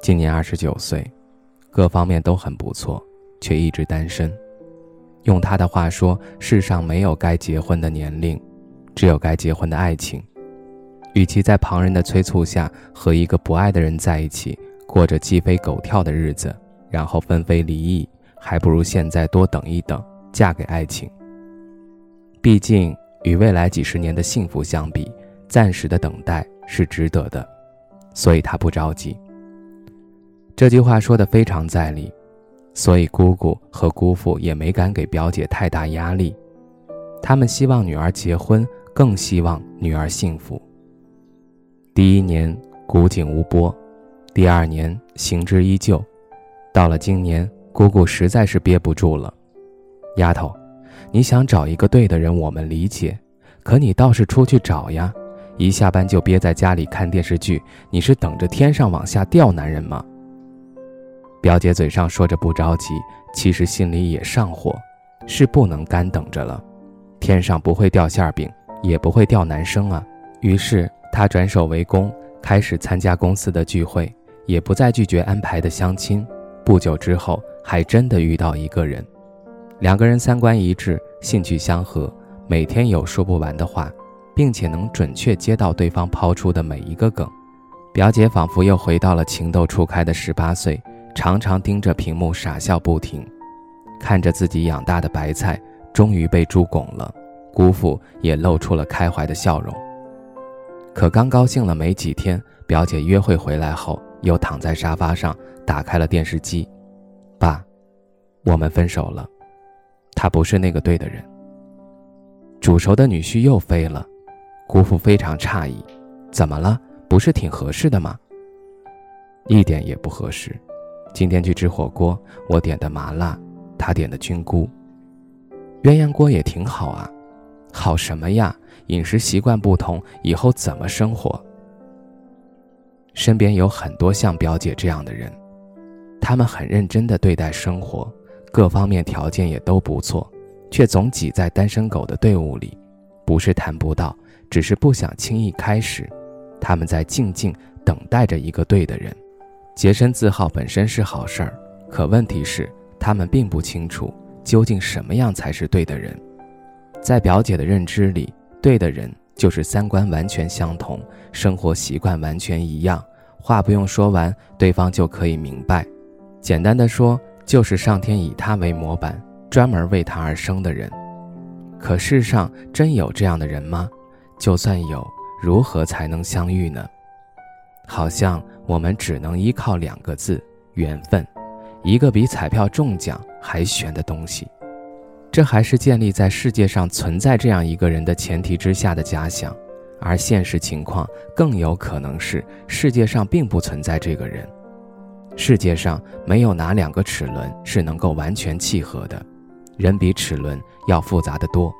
今年二十九岁，各方面都很不错，却一直单身。用他的话说：“世上没有该结婚的年龄，只有该结婚的爱情。与其在旁人的催促下和一个不爱的人在一起，过着鸡飞狗跳的日子，然后分飞离异，还不如现在多等一等，嫁给爱情。毕竟，与未来几十年的幸福相比，暂时的等待是值得的，所以他不着急。”这句话说的非常在理，所以姑姑和姑父也没敢给表姐太大压力。他们希望女儿结婚，更希望女儿幸福。第一年古井无波，第二年行之依旧，到了今年，姑姑实在是憋不住了。丫头，你想找一个对的人，我们理解，可你倒是出去找呀！一下班就憋在家里看电视剧，你是等着天上往下掉男人吗？表姐嘴上说着不着急，其实心里也上火，是不能干等着了。天上不会掉馅饼，也不会掉男生啊。于是她转守为攻，开始参加公司的聚会，也不再拒绝安排的相亲。不久之后，还真的遇到一个人，两个人三观一致，兴趣相合，每天有说不完的话，并且能准确接到对方抛出的每一个梗。表姐仿佛又回到了情窦初开的十八岁。常常盯着屏幕傻笑不停，看着自己养大的白菜终于被猪拱了，姑父也露出了开怀的笑容。可刚高兴了没几天，表姐约会回来后又躺在沙发上打开了电视机。爸，我们分手了，他不是那个对的人。煮熟的女婿又飞了，姑父非常诧异，怎么了？不是挺合适的吗？一点也不合适。今天去吃火锅，我点的麻辣，他点的菌菇。鸳鸯锅也挺好啊，好什么呀？饮食习惯不同，以后怎么生活？身边有很多像表姐这样的人，他们很认真地对待生活，各方面条件也都不错，却总挤在单身狗的队伍里。不是谈不到，只是不想轻易开始。他们在静静等待着一个对的人。洁身自好本身是好事儿，可问题是他们并不清楚究竟什么样才是对的人。在表姐的认知里，对的人就是三观完全相同，生活习惯完全一样，话不用说完，对方就可以明白。简单的说，就是上天以他为模板，专门为他而生的人。可世上真有这样的人吗？就算有，如何才能相遇呢？好像我们只能依靠两个字：缘分，一个比彩票中奖还悬的东西。这还是建立在世界上存在这样一个人的前提之下的假想，而现实情况更有可能是世界上并不存在这个人。世界上没有哪两个齿轮是能够完全契合的，人比齿轮要复杂的多。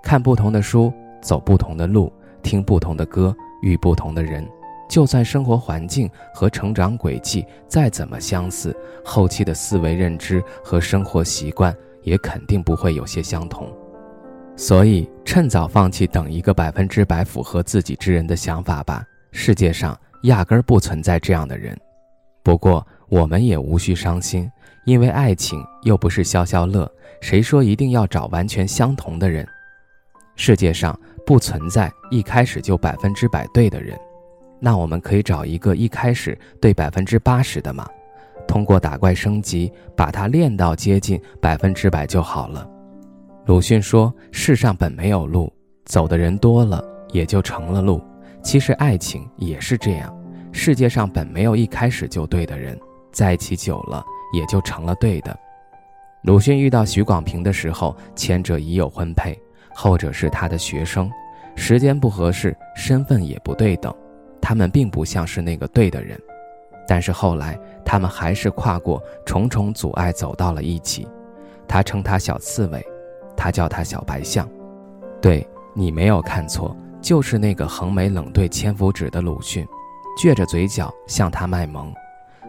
看不同的书，走不同的路，听不同的歌，遇不同的人。就算生活环境和成长轨迹再怎么相似，后期的思维认知和生活习惯也肯定不会有些相同。所以，趁早放弃等一个百分之百符合自己之人的想法吧。世界上压根儿不存在这样的人。不过，我们也无需伤心，因为爱情又不是消消乐。谁说一定要找完全相同的人？世界上不存在一开始就百分之百对的人。那我们可以找一个一开始对百分之八十的嘛，通过打怪升级，把它练到接近百分之百就好了。鲁迅说：“世上本没有路，走的人多了，也就成了路。”其实爱情也是这样，世界上本没有一开始就对的人，在一起久了也就成了对的。鲁迅遇到许广平的时候，前者已有婚配，后者是他的学生，时间不合适，身份也不对等。他们并不像是那个对的人，但是后来他们还是跨过重重阻碍走到了一起。他称他小刺猬，他叫他小白象。对你没有看错，就是那个横眉冷对千夫指的鲁迅，撅着嘴角向他卖萌。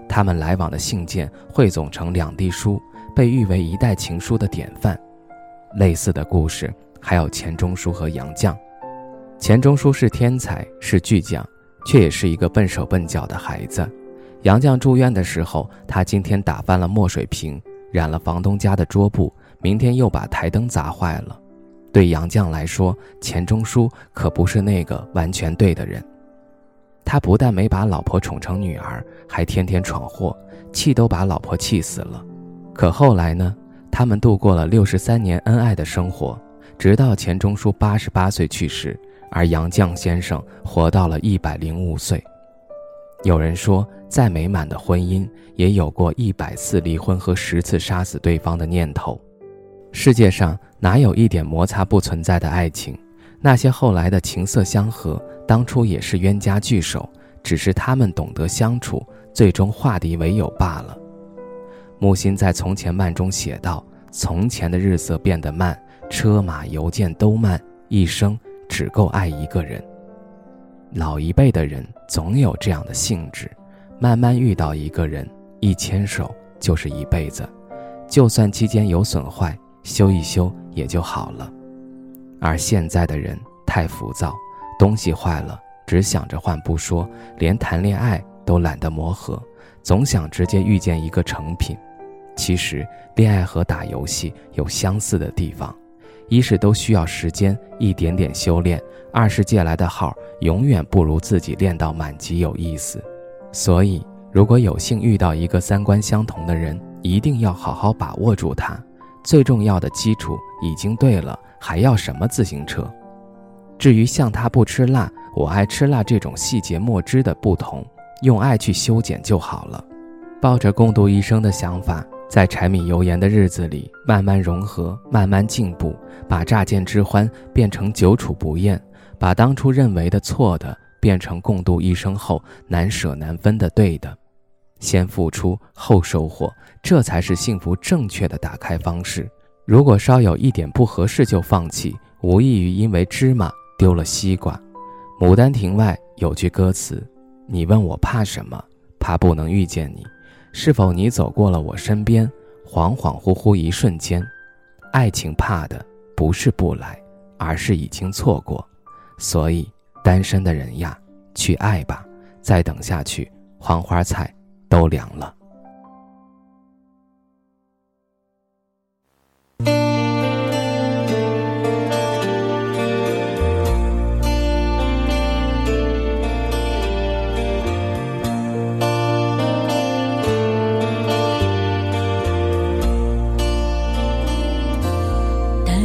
他们来往的信件汇总成两地书，被誉为一代情书的典范。类似的故事还有钱钟书和杨绛。钱钟书是天才，是巨匠，却也是一个笨手笨脚的孩子。杨绛住院的时候，他今天打翻了墨水瓶，染了房东家的桌布，明天又把台灯砸坏了。对杨绛来说，钱钟书可不是那个完全对的人。他不但没把老婆宠成女儿，还天天闯祸，气都把老婆气死了。可后来呢？他们度过了六十三年恩爱的生活，直到钱钟书八十八岁去世，而杨绛先生活到了一百零五岁。有人说，再美满的婚姻，也有过一百次离婚和十次杀死对方的念头。世界上哪有一点摩擦不存在的爱情？那些后来的情色相合，当初也是冤家聚首，只是他们懂得相处，最终化敌为友罢了。木心在《从前慢》中写道：“从前的日色变得慢，车马邮件都慢，一生只够爱一个人。”老一辈的人总有这样的性质，慢慢遇到一个人，一牵手就是一辈子，就算期间有损坏，修一修也就好了。而现在的人太浮躁，东西坏了只想着换不说，连谈恋爱都懒得磨合，总想直接遇见一个成品。其实，恋爱和打游戏有相似的地方，一是都需要时间一点点修炼，二是借来的号永远不如自己练到满级有意思。所以，如果有幸遇到一个三观相同的人，一定要好好把握住他。最重要的基础已经对了。还要什么自行车？至于像他不吃辣，我爱吃辣这种细节莫知的不同，用爱去修剪就好了。抱着共度一生的想法，在柴米油盐的日子里慢慢融合，慢慢进步，把乍见之欢变成久处不厌，把当初认为的错的变成共度一生后难舍难分的对的。先付出后收获，这才是幸福正确的打开方式。如果稍有一点不合适就放弃，无异于因为芝麻丢了西瓜。《牡丹亭》外有句歌词：“你问我怕什么？怕不能遇见你。是否你走过了我身边？恍恍惚惚一瞬间。爱情怕的不是不来，而是已经错过。所以，单身的人呀，去爱吧。再等下去，黄花菜都凉了。”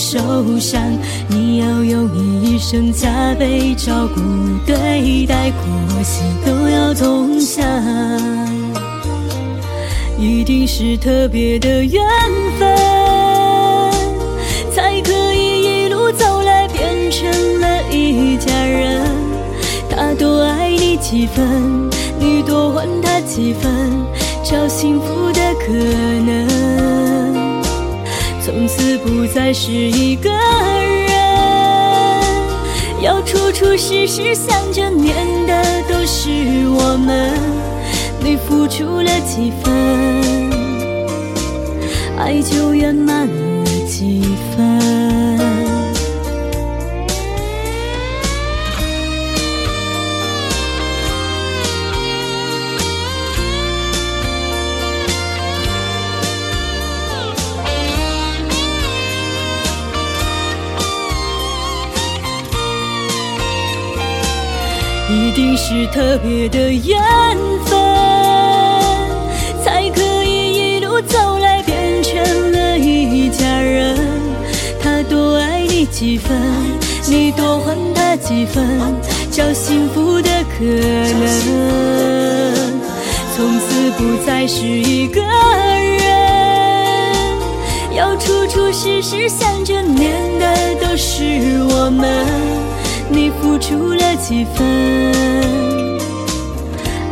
受伤，你要用你一生加倍照顾对待，苦喜都要同享，一定是特别的缘分，才可以一路走来变成了一家人。他多爱你几分，你多还他几分，找幸福的可能。从此不再是一个人，要处处时时想着念的都是我们。你付出了几分，爱就圆满了几分。特别的缘分才可以一路走来变成了一家人他多爱你几分你多还他几分找幸福的可能从此不再是一个人。要处处时时想着念的都是我们你付出了几分？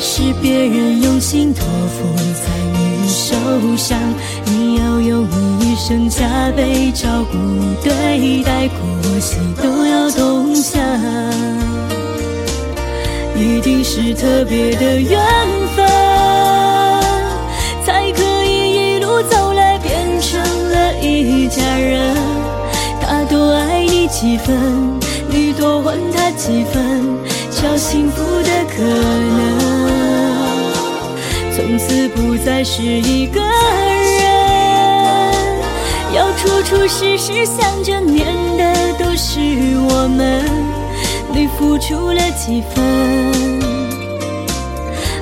是别人用心托付在你手上，你要用你一生加倍照顾对待，苦喜都要同享，一定是特别的缘分，才可以一路走来变成了一家人。他多爱你几分，你多还他几分，找幸福的可能。从此不再是一个人，要处处时时想着念的都是我们。你付出了几分，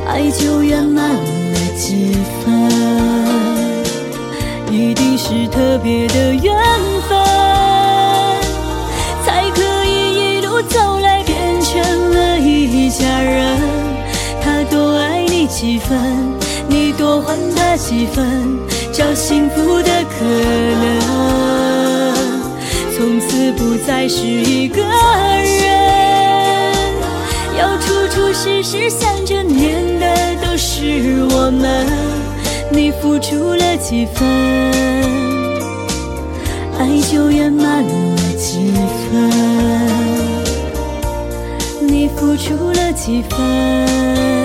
爱就圆满了几分，一定是特别的缘分，才可以一路走来变成了一家人。几分，你多还他几分，找幸福的可能。从此不再是一个人，要处处时时想着念的都是我们。你付出了几分，爱就圆满了几分。你付出，了几分。